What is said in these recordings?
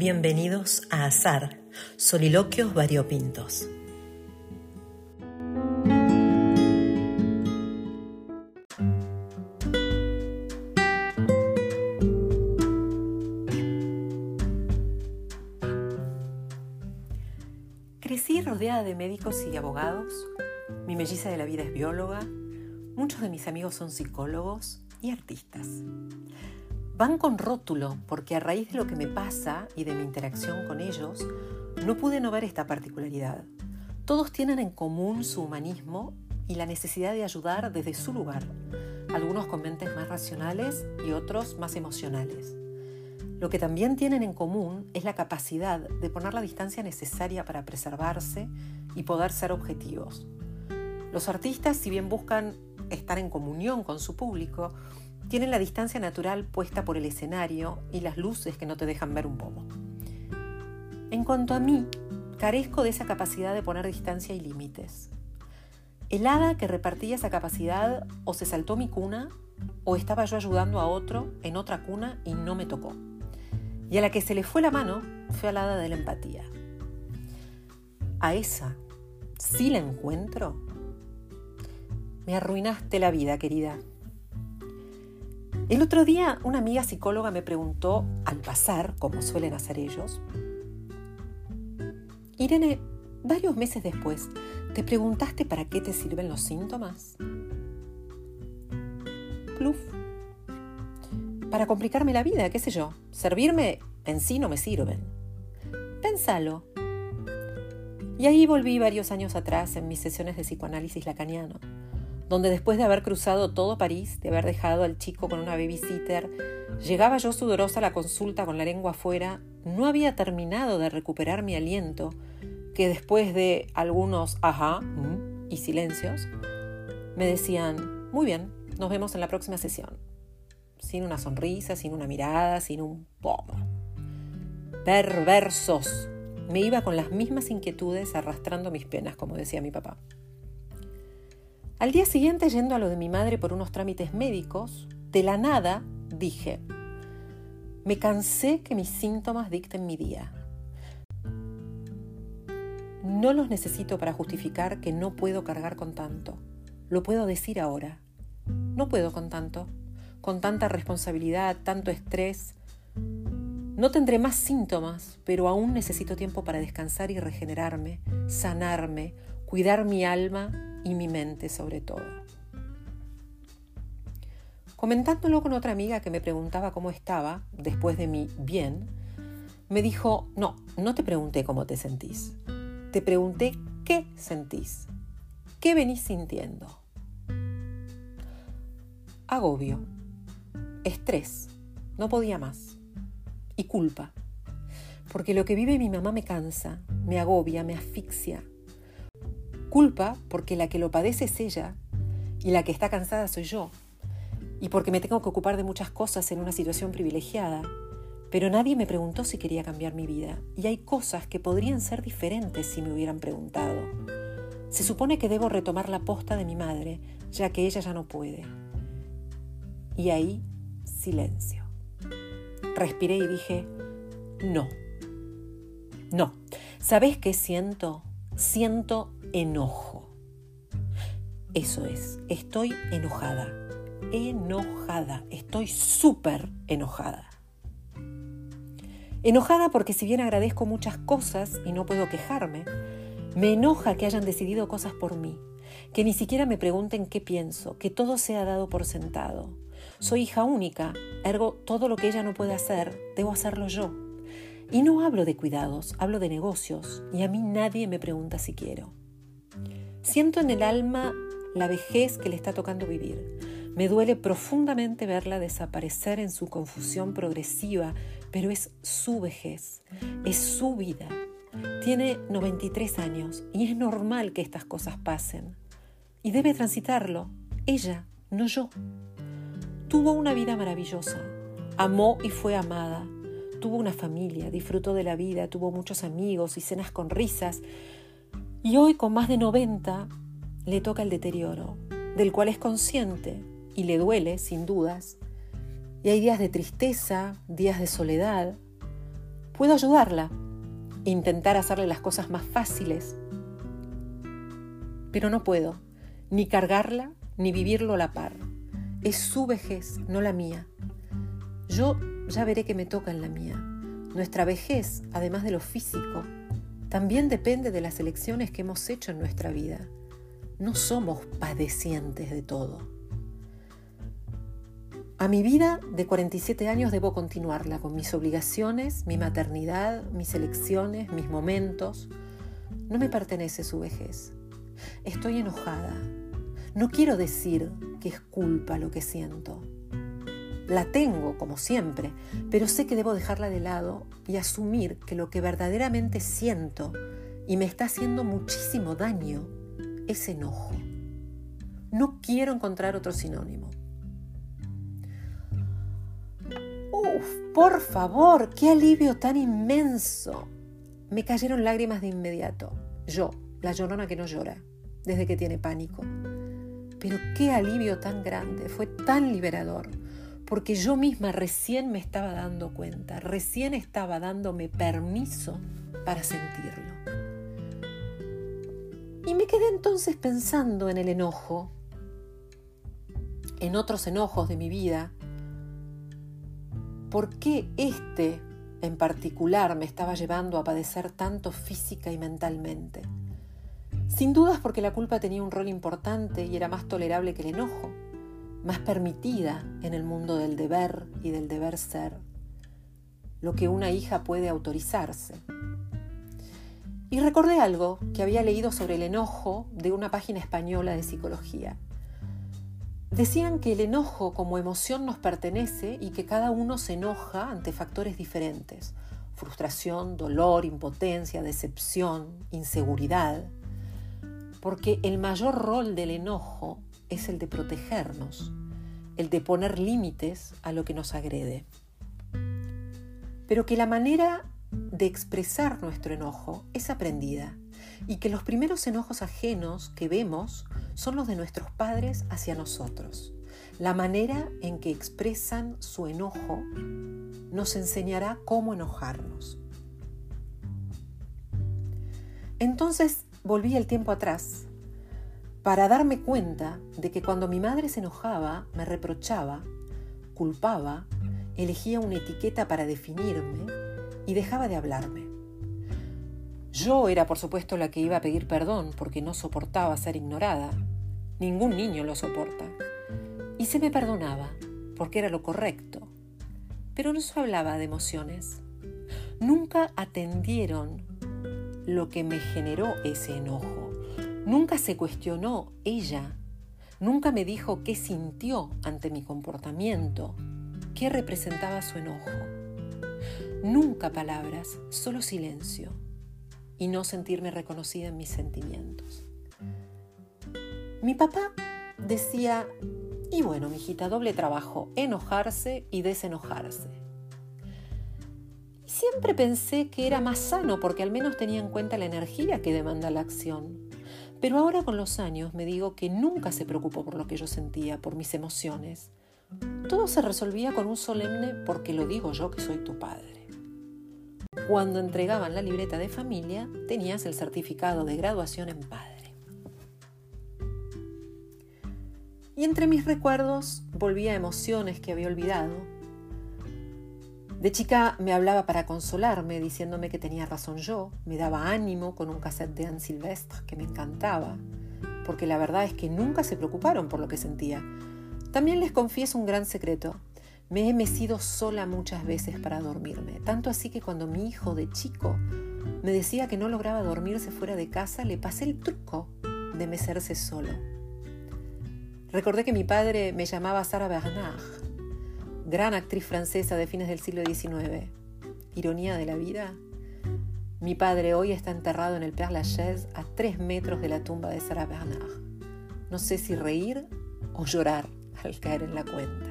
Bienvenidos a Azar, Soliloquios Variopintos. Crecí rodeada de médicos y abogados, mi melliza de la vida es bióloga, muchos de mis amigos son psicólogos y artistas. Van con rótulo porque a raíz de lo que me pasa y de mi interacción con ellos, no pude no ver esta particularidad. Todos tienen en común su humanismo y la necesidad de ayudar desde su lugar, algunos con mentes más racionales y otros más emocionales. Lo que también tienen en común es la capacidad de poner la distancia necesaria para preservarse y poder ser objetivos. Los artistas, si bien buscan estar en comunión con su público, tienen la distancia natural puesta por el escenario y las luces que no te dejan ver un poco. En cuanto a mí, carezco de esa capacidad de poner distancia y límites. El hada que repartía esa capacidad o se saltó mi cuna o estaba yo ayudando a otro en otra cuna y no me tocó. Y a la que se le fue la mano fue al hada de la empatía. A esa, si la encuentro, me arruinaste la vida, querida. El otro día una amiga psicóloga me preguntó, al pasar, como suelen hacer ellos, Irene, varios meses después, ¿te preguntaste para qué te sirven los síntomas? Pluf. Para complicarme la vida, qué sé yo. Servirme en sí no me sirven. Pénsalo. Y ahí volví varios años atrás en mis sesiones de psicoanálisis lacaniano donde después de haber cruzado todo París, de haber dejado al chico con una babysitter, llegaba yo sudorosa a la consulta con la lengua afuera, no había terminado de recuperar mi aliento, que después de algunos ajá mm, y silencios, me decían, muy bien, nos vemos en la próxima sesión. Sin una sonrisa, sin una mirada, sin un pomo. Perversos. Me iba con las mismas inquietudes arrastrando mis penas, como decía mi papá. Al día siguiente, yendo a lo de mi madre por unos trámites médicos, de la nada dije, me cansé que mis síntomas dicten mi día. No los necesito para justificar que no puedo cargar con tanto. Lo puedo decir ahora. No puedo con tanto, con tanta responsabilidad, tanto estrés. No tendré más síntomas, pero aún necesito tiempo para descansar y regenerarme, sanarme, cuidar mi alma y mi mente sobre todo. Comentándolo con otra amiga que me preguntaba cómo estaba después de mi bien, me dijo, no, no te pregunté cómo te sentís, te pregunté qué sentís, qué venís sintiendo. Agobio, estrés, no podía más, y culpa, porque lo que vive mi mamá me cansa, me agobia, me asfixia, Culpa porque la que lo padece es ella y la que está cansada soy yo. Y porque me tengo que ocupar de muchas cosas en una situación privilegiada. Pero nadie me preguntó si quería cambiar mi vida. Y hay cosas que podrían ser diferentes si me hubieran preguntado. Se supone que debo retomar la posta de mi madre, ya que ella ya no puede. Y ahí, silencio. Respiré y dije, no. No. ¿Sabes qué siento? Siento enojo. Eso es, estoy enojada. Enojada, estoy súper enojada. Enojada porque si bien agradezco muchas cosas y no puedo quejarme, me enoja que hayan decidido cosas por mí, que ni siquiera me pregunten qué pienso, que todo sea dado por sentado. Soy hija única, ergo todo lo que ella no puede hacer, debo hacerlo yo. Y no hablo de cuidados, hablo de negocios, y a mí nadie me pregunta si quiero. Siento en el alma la vejez que le está tocando vivir. Me duele profundamente verla desaparecer en su confusión progresiva, pero es su vejez, es su vida. Tiene 93 años y es normal que estas cosas pasen. Y debe transitarlo, ella, no yo. Tuvo una vida maravillosa, amó y fue amada, tuvo una familia, disfrutó de la vida, tuvo muchos amigos y cenas con risas, y hoy, con más de 90, le toca el deterioro, del cual es consciente y le duele, sin dudas. Y hay días de tristeza, días de soledad, Puedo ayudarla, intentar hacerle las cosas más fáciles, pero no puedo ni cargarla ni vivirlo a la par. Es su vejez, no la mía. Yo ya veré que me toca en la mía. Nuestra vejez, además de lo físico, también depende de las elecciones que hemos hecho en nuestra vida. No somos padecientes de todo. A mi vida de 47 años debo continuarla con mis obligaciones, mi maternidad, mis elecciones, mis momentos. No me pertenece su vejez. Estoy enojada. No quiero decir que es culpa lo que siento. La tengo, como siempre, pero sé que debo dejarla de lado y asumir que lo que verdaderamente siento y me está haciendo muchísimo daño es enojo. No quiero encontrar otro sinónimo. Uf, por favor, qué alivio tan inmenso. Me cayeron lágrimas de inmediato. Yo, la llorona que no llora, desde que tiene pánico. Pero qué alivio tan grande, fue tan liberador, porque yo misma recién me estaba dando cuenta, recién estaba dándome permiso para sentirlo. Y me quedé entonces pensando en el enojo, en otros enojos de mi vida, ¿por qué este en particular me estaba llevando a padecer tanto física y mentalmente? Sin dudas porque la culpa tenía un rol importante y era más tolerable que el enojo, más permitida en el mundo del deber y del deber ser, lo que una hija puede autorizarse. Y recordé algo que había leído sobre el enojo de una página española de psicología. Decían que el enojo como emoción nos pertenece y que cada uno se enoja ante factores diferentes. Frustración, dolor, impotencia, decepción, inseguridad porque el mayor rol del enojo es el de protegernos, el de poner límites a lo que nos agrede. Pero que la manera de expresar nuestro enojo es aprendida y que los primeros enojos ajenos que vemos son los de nuestros padres hacia nosotros. La manera en que expresan su enojo nos enseñará cómo enojarnos. Entonces, volví el tiempo atrás para darme cuenta de que cuando mi madre se enojaba, me reprochaba, culpaba, elegía una etiqueta para definirme y dejaba de hablarme. Yo era, por supuesto, la que iba a pedir perdón porque no soportaba ser ignorada. Ningún niño lo soporta. Y se me perdonaba porque era lo correcto. Pero no se hablaba de emociones. Nunca atendieron lo que me generó ese enojo. Nunca se cuestionó ella. Nunca me dijo qué sintió ante mi comportamiento, qué representaba su enojo. Nunca palabras, solo silencio y no sentirme reconocida en mis sentimientos. Mi papá decía, y bueno, mijita, doble trabajo, enojarse y desenojarse. Siempre pensé que era más sano porque al menos tenía en cuenta la energía que demanda la acción. Pero ahora con los años me digo que nunca se preocupó por lo que yo sentía, por mis emociones. Todo se resolvía con un solemne porque lo digo yo que soy tu padre. Cuando entregaban la libreta de familia, tenías el certificado de graduación en padre. Y entre mis recuerdos volvía emociones que había olvidado de chica me hablaba para consolarme, diciéndome que tenía razón yo, me daba ánimo con un cassette de Anne Sylvestre que me encantaba, porque la verdad es que nunca se preocuparon por lo que sentía. También les confieso un gran secreto. Me he mecido sola muchas veces para dormirme, tanto así que cuando mi hijo de chico me decía que no lograba dormirse fuera de casa, le pasé el truco de mecerse solo. Recordé que mi padre me llamaba Sara Bernard gran actriz francesa de fines del siglo XIX. Ironía de la vida. Mi padre hoy está enterrado en el Père Lachaise a tres metros de la tumba de Sarah Bernard. No sé si reír o llorar al caer en la cuenta.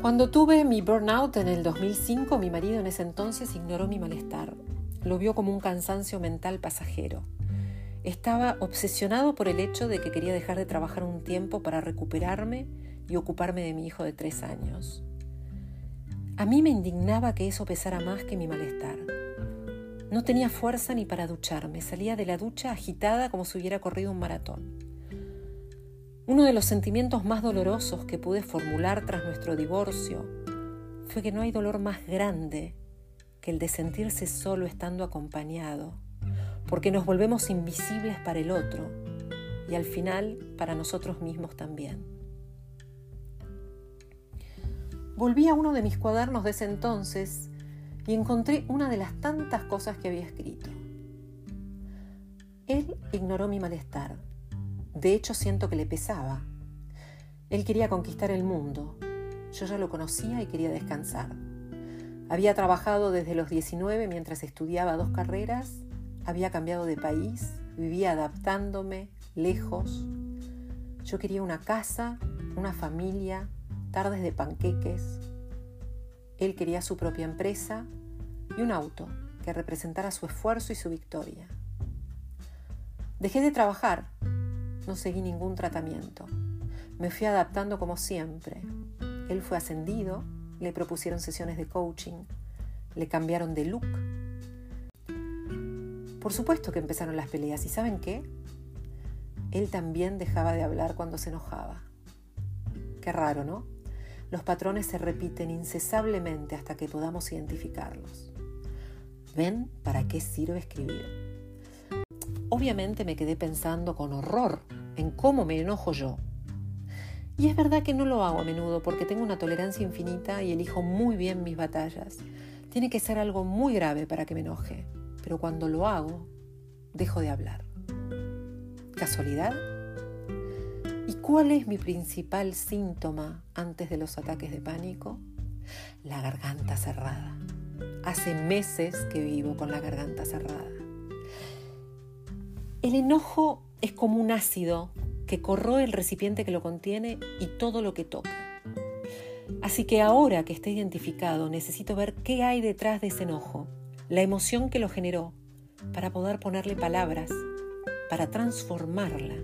Cuando tuve mi burnout en el 2005, mi marido en ese entonces ignoró mi malestar. Lo vio como un cansancio mental pasajero. Estaba obsesionado por el hecho de que quería dejar de trabajar un tiempo para recuperarme y ocuparme de mi hijo de tres años. A mí me indignaba que eso pesara más que mi malestar. No tenía fuerza ni para ducharme, salía de la ducha agitada como si hubiera corrido un maratón. Uno de los sentimientos más dolorosos que pude formular tras nuestro divorcio fue que no hay dolor más grande que el de sentirse solo estando acompañado, porque nos volvemos invisibles para el otro y al final para nosotros mismos también. Volví a uno de mis cuadernos de ese entonces y encontré una de las tantas cosas que había escrito. Él ignoró mi malestar. De hecho, siento que le pesaba. Él quería conquistar el mundo. Yo ya lo conocía y quería descansar. Había trabajado desde los 19 mientras estudiaba dos carreras, había cambiado de país, vivía adaptándome, lejos. Yo quería una casa, una familia, tardes de panqueques. Él quería su propia empresa y un auto que representara su esfuerzo y su victoria. Dejé de trabajar, no seguí ningún tratamiento. Me fui adaptando como siempre. Él fue ascendido, le propusieron sesiones de coaching, le cambiaron de look. Por supuesto que empezaron las peleas y ¿saben qué? Él también dejaba de hablar cuando se enojaba. Qué raro, ¿no? Los patrones se repiten incesablemente hasta que podamos identificarlos. ¿Ven para qué sirve escribir? Obviamente me quedé pensando con horror en cómo me enojo yo. Y es verdad que no lo hago a menudo porque tengo una tolerancia infinita y elijo muy bien mis batallas. Tiene que ser algo muy grave para que me enoje, pero cuando lo hago, dejo de hablar. ¿Casualidad? ¿Y cuál es mi principal síntoma antes de los ataques de pánico? La garganta cerrada. Hace meses que vivo con la garganta cerrada. El enojo es como un ácido que corroe el recipiente que lo contiene y todo lo que toca. Así que ahora que está identificado, necesito ver qué hay detrás de ese enojo, la emoción que lo generó, para poder ponerle palabras para transformarla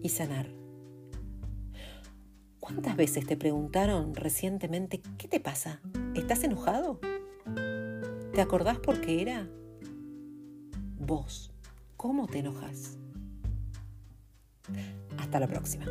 y sanar. ¿Cuántas veces te preguntaron recientemente qué te pasa? ¿Estás enojado? ¿Te acordás por qué era? Vos, ¿cómo te enojas? Hasta la próxima.